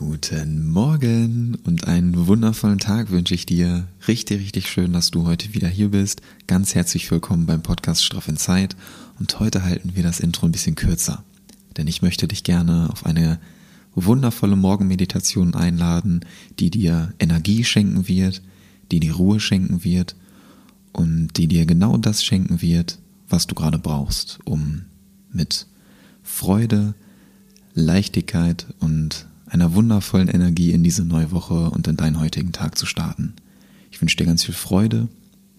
Guten Morgen und einen wundervollen Tag wünsche ich dir. Richtig, richtig schön, dass du heute wieder hier bist. Ganz herzlich willkommen beim Podcast Straff in Zeit. Und heute halten wir das Intro ein bisschen kürzer. Denn ich möchte dich gerne auf eine wundervolle Morgenmeditation einladen, die dir Energie schenken wird, die dir Ruhe schenken wird und die dir genau das schenken wird, was du gerade brauchst, um mit Freude, Leichtigkeit und einer wundervollen Energie in diese neue Woche und in deinen heutigen Tag zu starten. Ich wünsche dir ganz viel Freude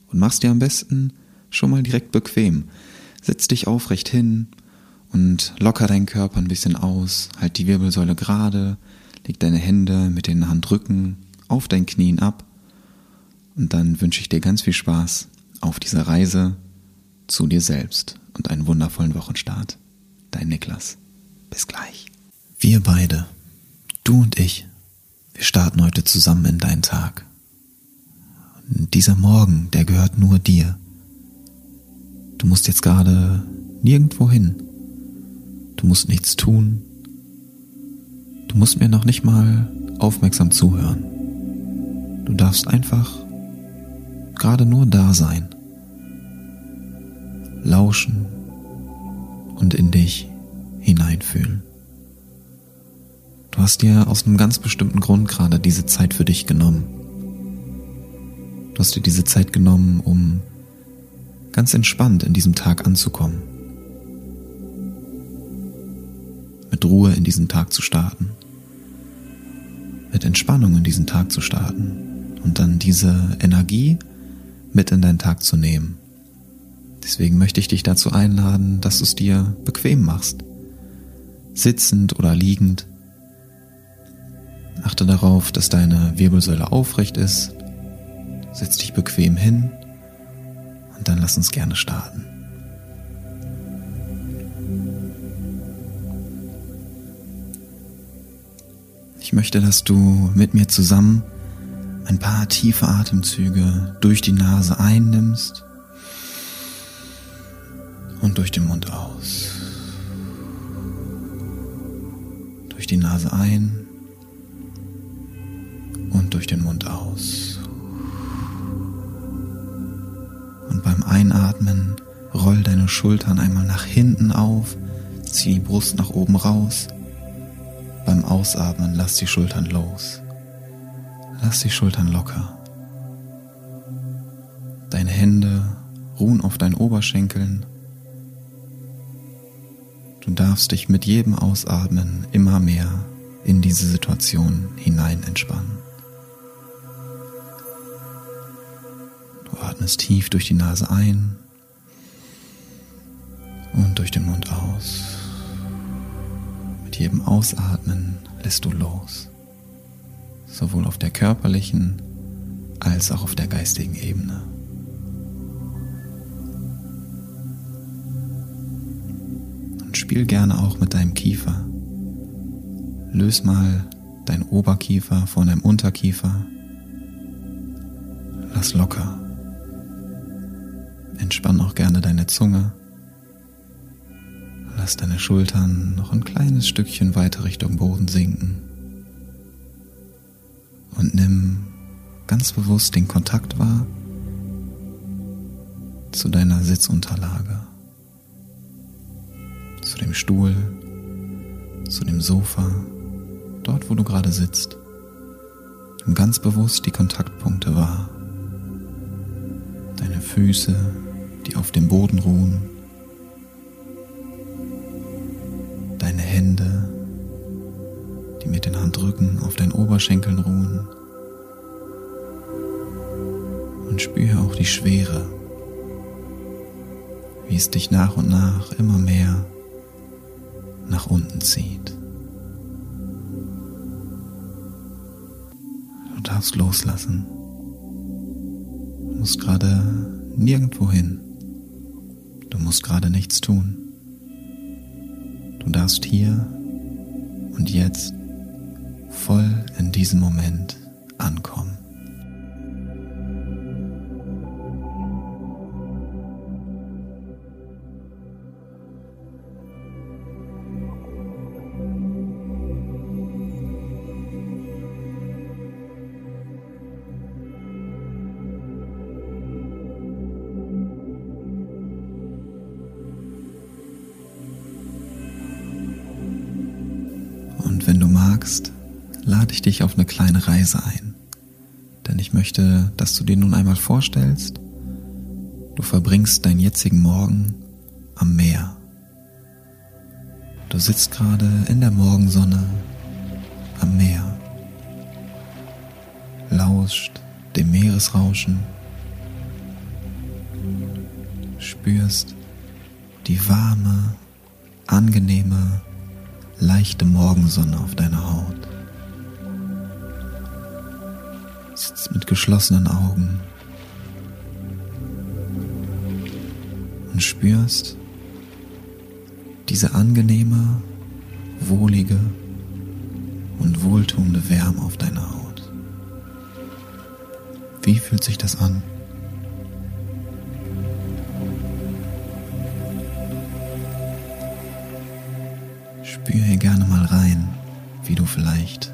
und mach's dir am besten schon mal direkt bequem. Setz dich aufrecht hin und locker deinen Körper ein bisschen aus, halt die Wirbelsäule gerade, leg deine Hände mit den Handrücken auf deinen Knien ab und dann wünsche ich dir ganz viel Spaß auf dieser Reise zu dir selbst und einen wundervollen Wochenstart. Dein Niklas. Bis gleich. Wir beide Du und ich, wir starten heute zusammen in deinen Tag. Und dieser Morgen, der gehört nur dir. Du musst jetzt gerade nirgendwo hin. Du musst nichts tun. Du musst mir noch nicht mal aufmerksam zuhören. Du darfst einfach gerade nur da sein, lauschen und in dich hineinfühlen. Du hast dir aus einem ganz bestimmten Grund gerade diese Zeit für dich genommen. Du hast dir diese Zeit genommen, um ganz entspannt in diesem Tag anzukommen. Mit Ruhe in diesen Tag zu starten. Mit Entspannung in diesen Tag zu starten. Und dann diese Energie mit in deinen Tag zu nehmen. Deswegen möchte ich dich dazu einladen, dass du es dir bequem machst. Sitzend oder liegend Achte darauf, dass deine Wirbelsäule aufrecht ist. Setz dich bequem hin und dann lass uns gerne starten. Ich möchte, dass du mit mir zusammen ein paar tiefe Atemzüge durch die Nase einnimmst und durch den Mund aus. Durch die Nase ein durch den Mund aus. Und beim Einatmen roll deine Schultern einmal nach hinten auf, zieh die Brust nach oben raus. Beim Ausatmen lass die Schultern los. Lass die Schultern locker. Deine Hände ruhen auf deinen Oberschenkeln. Du darfst dich mit jedem Ausatmen immer mehr in diese Situation hinein entspannen. Atmest tief durch die Nase ein und durch den Mund aus. Mit jedem Ausatmen lässt du los, sowohl auf der körperlichen als auch auf der geistigen Ebene. Und spiel gerne auch mit deinem Kiefer. Löse mal dein Oberkiefer von deinem Unterkiefer. Lass locker. Entspann auch gerne deine Zunge. Lass deine Schultern noch ein kleines Stückchen weiter Richtung Boden sinken. Und nimm ganz bewusst den Kontakt wahr zu deiner Sitzunterlage, zu dem Stuhl, zu dem Sofa, dort wo du gerade sitzt. Nimm ganz bewusst die Kontaktpunkte wahr. Deine Füße, die auf dem Boden ruhen, deine Hände, die mit den Handrücken auf deinen Oberschenkeln ruhen und spüre auch die Schwere, wie es dich nach und nach immer mehr nach unten zieht. Du darfst loslassen. Du musst gerade nirgendwo hin. Du musst gerade nichts tun. Du darfst hier und jetzt voll in diesem Moment ankommen. Magst, lade ich dich auf eine kleine Reise ein. Denn ich möchte, dass du dir nun einmal vorstellst, du verbringst deinen jetzigen Morgen am Meer. Du sitzt gerade in der Morgensonne am Meer, lauscht dem Meeresrauschen, spürst die warme, angenehme, leichte Morgensonne auf deiner Haut. Sitzt mit geschlossenen Augen und spürst diese angenehme, wohlige und wohltuende Wärme auf deiner Haut. Wie fühlt sich das an? Spür hier gerne mal rein, wie du vielleicht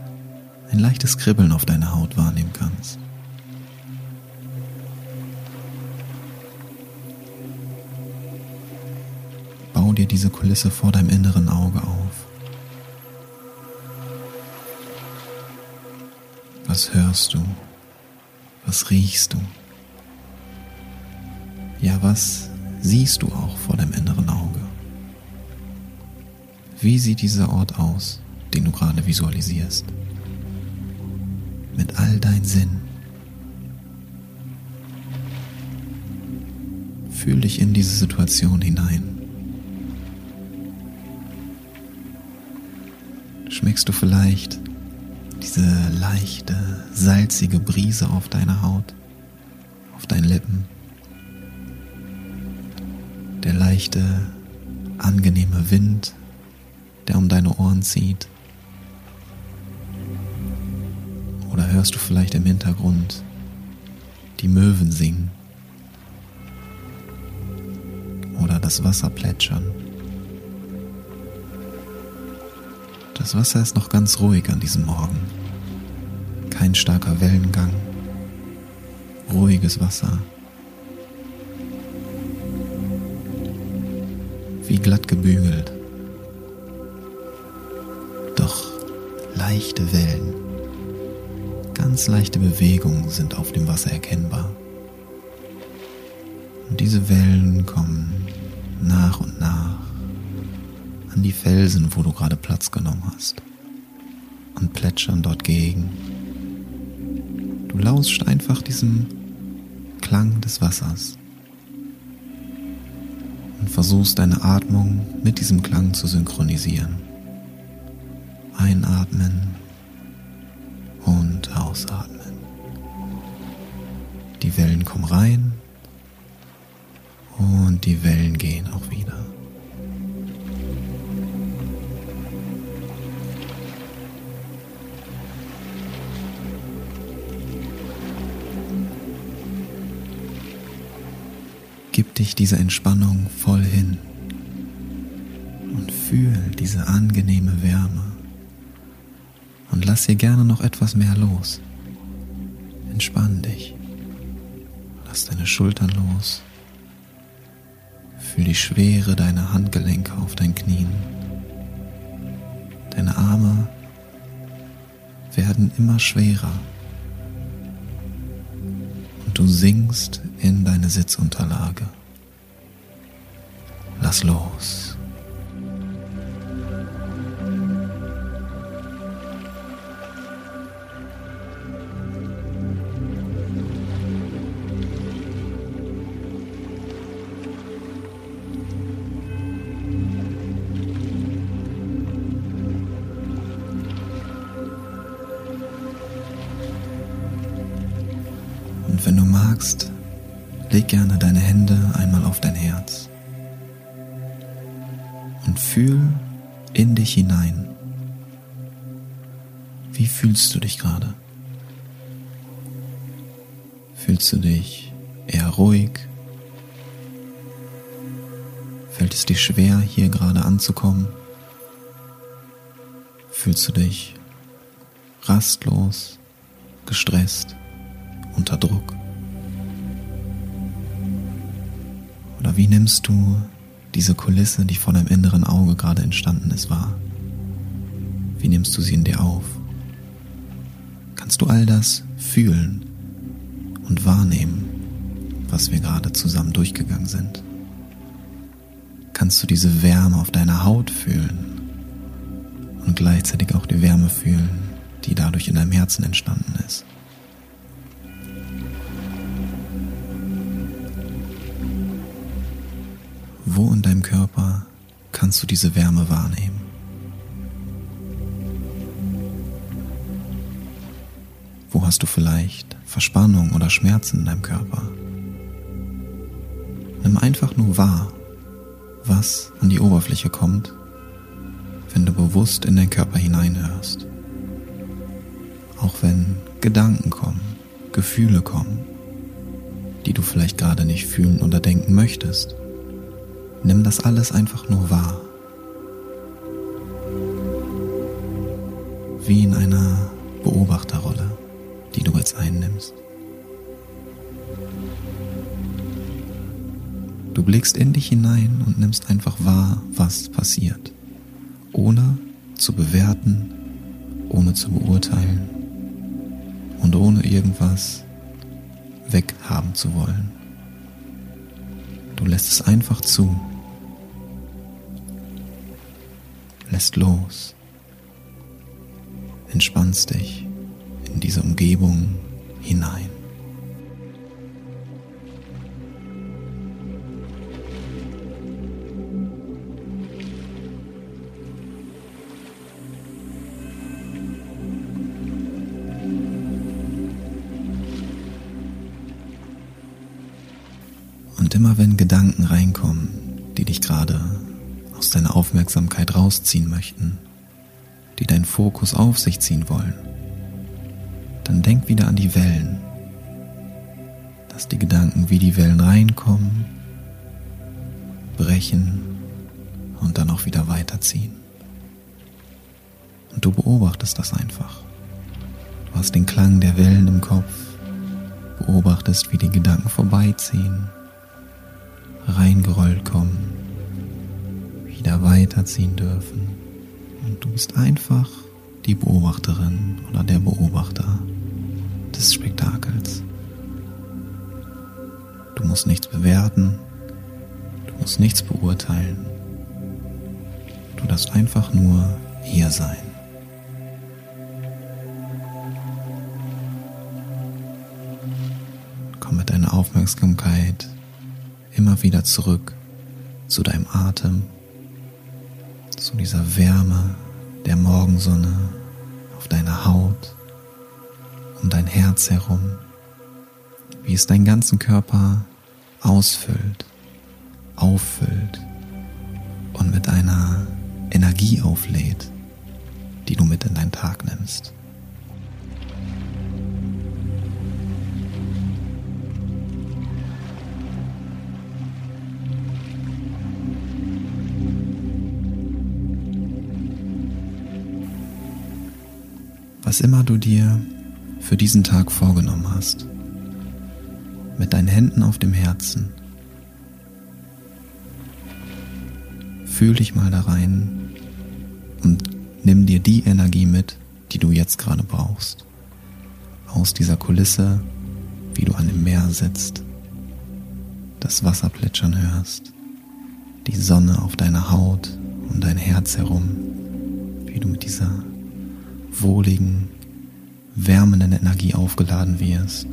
ein leichtes Kribbeln auf deiner Haut wahrnehmen kannst. Bau dir diese Kulisse vor deinem inneren Auge auf. Was hörst du? Was riechst du? Ja, was siehst du auch vor deinem inneren Auge? Wie sieht dieser Ort aus, den du gerade visualisierst? Mit all deinen Sinn. Fühl dich in diese Situation hinein. Schmeckst du vielleicht diese leichte, salzige Brise auf deiner Haut, auf deinen Lippen? Der leichte, angenehme Wind der um deine Ohren zieht? Oder hörst du vielleicht im Hintergrund die Möwen singen? Oder das Wasser plätschern? Das Wasser ist noch ganz ruhig an diesem Morgen. Kein starker Wellengang. Ruhiges Wasser. Wie glatt gebügelt. Leichte Wellen, ganz leichte Bewegungen sind auf dem Wasser erkennbar. Und diese Wellen kommen nach und nach an die Felsen, wo du gerade Platz genommen hast, und plätschern dort gegen. Du lauscht einfach diesem Klang des Wassers und versuchst deine Atmung mit diesem Klang zu synchronisieren. Einatmen und ausatmen. Die Wellen kommen rein und die Wellen gehen auch wieder. Gib dich dieser Entspannung voll hin und fühl diese angenehme Wärme lass hier gerne noch etwas mehr los. Entspann dich. Lass deine Schultern los. Fühl die Schwere deiner Handgelenke auf deinen Knien. Deine Arme werden immer schwerer. Und du sinkst in deine Sitzunterlage. Lass los. Leg gerne deine Hände einmal auf dein Herz und fühl in dich hinein. Wie fühlst du dich gerade? Fühlst du dich eher ruhig? Fällt es dir schwer, hier gerade anzukommen? Fühlst du dich rastlos, gestresst? unter Druck? Wie nimmst du diese Kulisse, die vor deinem inneren Auge gerade entstanden ist, wahr? Wie nimmst du sie in dir auf? Kannst du all das fühlen und wahrnehmen, was wir gerade zusammen durchgegangen sind? Kannst du diese Wärme auf deiner Haut fühlen und gleichzeitig auch die Wärme fühlen, die dadurch in deinem Herzen entstanden ist? Wo in deinem Körper kannst du diese Wärme wahrnehmen? Wo hast du vielleicht Verspannung oder Schmerzen in deinem Körper? Nimm einfach nur wahr, was an die Oberfläche kommt, wenn du bewusst in deinen Körper hineinhörst. Auch wenn Gedanken kommen, Gefühle kommen, die du vielleicht gerade nicht fühlen oder denken möchtest. Nimm das alles einfach nur wahr. Wie in einer Beobachterrolle, die du jetzt einnimmst. Du blickst in dich hinein und nimmst einfach wahr, was passiert, ohne zu bewerten, ohne zu beurteilen und ohne irgendwas weghaben zu wollen. Du lässt es einfach zu, lässt los, entspannst dich in diese Umgebung hinein. Und immer wenn Gedanken reinkommen, die dich gerade aus deiner Aufmerksamkeit rausziehen möchten, die deinen Fokus auf sich ziehen wollen, dann denk wieder an die Wellen, dass die Gedanken wie die Wellen reinkommen, brechen und dann auch wieder weiterziehen. Und du beobachtest das einfach. Du hast den Klang der Wellen im Kopf, beobachtest, wie die Gedanken vorbeiziehen reingerollt kommen, wieder weiterziehen dürfen. Und du bist einfach die Beobachterin oder der Beobachter des Spektakels. Du musst nichts bewerten, du musst nichts beurteilen. Du darfst einfach nur hier sein. Komm mit deiner Aufmerksamkeit immer wieder zurück zu deinem Atem, zu dieser Wärme der Morgensonne auf deiner Haut, um dein Herz herum, wie es deinen ganzen Körper ausfüllt, auffüllt und mit einer Energie auflädt, die du mit in deinen Tag nimmst. Was immer du dir für diesen Tag vorgenommen hast, mit deinen Händen auf dem Herzen. Fühl dich mal da rein und nimm dir die Energie mit, die du jetzt gerade brauchst. Aus dieser Kulisse, wie du an dem Meer sitzt, das Wasser plätschern hörst, die Sonne auf deiner Haut und dein Herz herum, wie du mit dieser wohligen, wärmenden Energie aufgeladen wirst.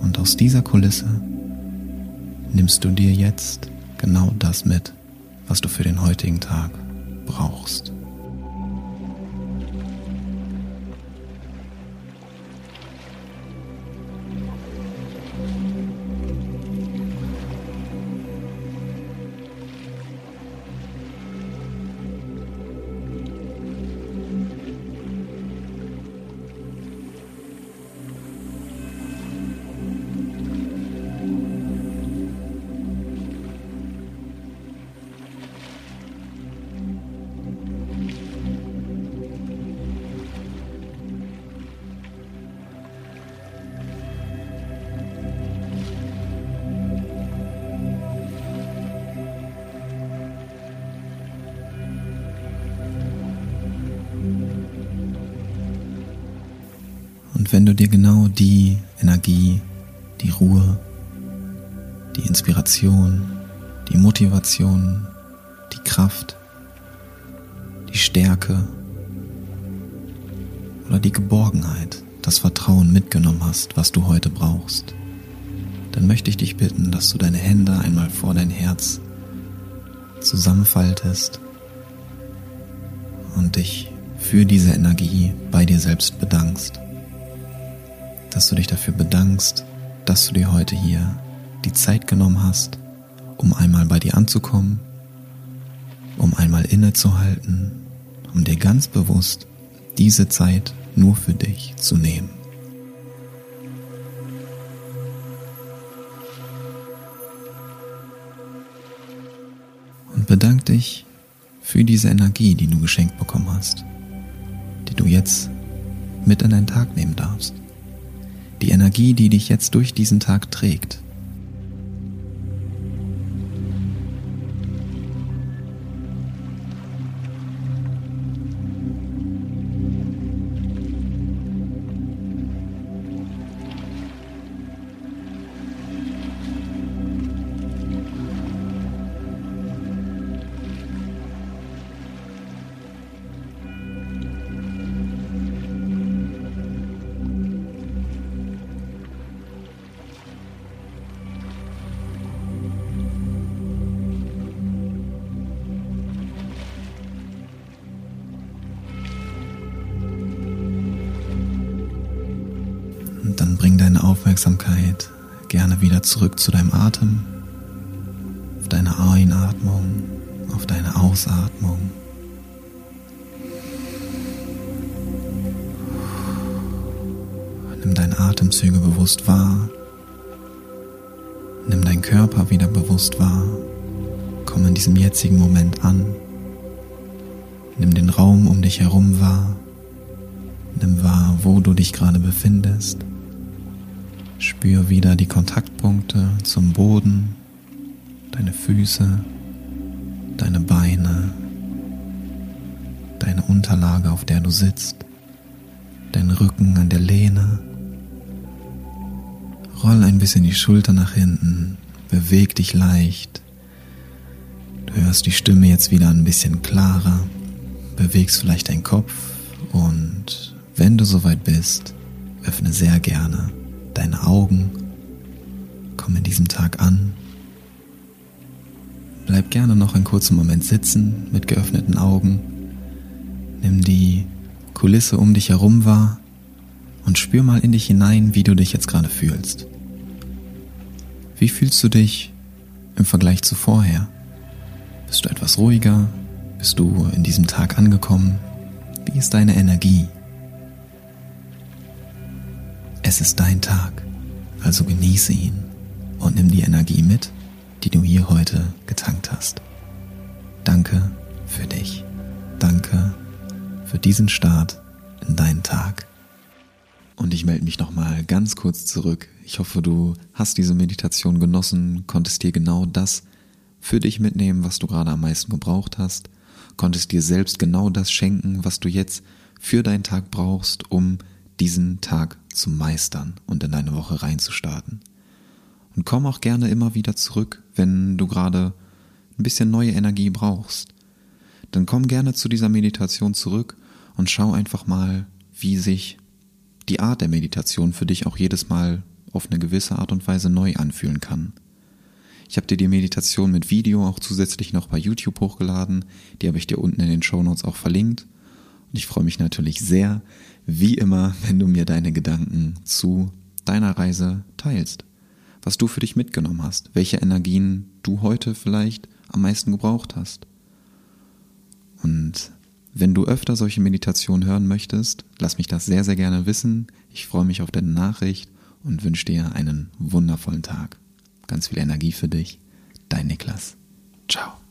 Und aus dieser Kulisse nimmst du dir jetzt genau das mit, was du für den heutigen Tag brauchst. Du dir genau die Energie, die Ruhe, die Inspiration, die Motivation, die Kraft, die Stärke oder die Geborgenheit, das Vertrauen mitgenommen hast, was du heute brauchst, dann möchte ich dich bitten, dass du deine Hände einmal vor dein Herz zusammenfaltest und dich für diese Energie bei dir selbst bedankst. Dass du dich dafür bedankst, dass du dir heute hier die Zeit genommen hast, um einmal bei dir anzukommen, um einmal innezuhalten, um dir ganz bewusst diese Zeit nur für dich zu nehmen. Und bedank dich für diese Energie, die du geschenkt bekommen hast, die du jetzt mit in deinen Tag nehmen darfst. Die Energie, die dich jetzt durch diesen Tag trägt. Aufmerksamkeit gerne wieder zurück zu deinem Atem, auf deine Einatmung, auf deine Ausatmung. Nimm deine Atemzüge bewusst wahr. Nimm deinen Körper wieder bewusst wahr. Komm in diesem jetzigen Moment an. Nimm den Raum um dich herum wahr. Nimm wahr, wo du dich gerade befindest. Spür wieder die Kontaktpunkte zum Boden, deine Füße, deine Beine, deine Unterlage, auf der du sitzt, dein Rücken an der Lehne. Roll ein bisschen die Schulter nach hinten, beweg dich leicht. Du hörst die Stimme jetzt wieder ein bisschen klarer, bewegst vielleicht deinen Kopf und wenn du soweit bist, öffne sehr gerne deine Augen, komm in diesem Tag an. Bleib gerne noch einen kurzen Moment sitzen mit geöffneten Augen. Nimm die Kulisse um dich herum wahr und spür mal in dich hinein, wie du dich jetzt gerade fühlst. Wie fühlst du dich im Vergleich zu vorher? Bist du etwas ruhiger? Bist du in diesem Tag angekommen? Wie ist deine Energie? Es ist dein Tag, also genieße ihn und nimm die Energie mit, die du hier heute getankt hast. Danke für dich. Danke für diesen Start in deinen Tag. Und ich melde mich nochmal ganz kurz zurück. Ich hoffe, du hast diese Meditation genossen, konntest dir genau das für dich mitnehmen, was du gerade am meisten gebraucht hast, konntest dir selbst genau das schenken, was du jetzt für deinen Tag brauchst, um diesen Tag zu meistern und in deine Woche reinzustarten. Und komm auch gerne immer wieder zurück, wenn du gerade ein bisschen neue Energie brauchst. Dann komm gerne zu dieser Meditation zurück und schau einfach mal, wie sich die Art der Meditation für dich auch jedes Mal auf eine gewisse Art und Weise neu anfühlen kann. Ich habe dir die Meditation mit Video auch zusätzlich noch bei YouTube hochgeladen. Die habe ich dir unten in den Show Notes auch verlinkt. Und ich freue mich natürlich sehr, wie immer, wenn du mir deine Gedanken zu deiner Reise teilst. Was du für dich mitgenommen hast, welche Energien du heute vielleicht am meisten gebraucht hast. Und wenn du öfter solche Meditationen hören möchtest, lass mich das sehr, sehr gerne wissen. Ich freue mich auf deine Nachricht und wünsche dir einen wundervollen Tag. Ganz viel Energie für dich. Dein Niklas. Ciao.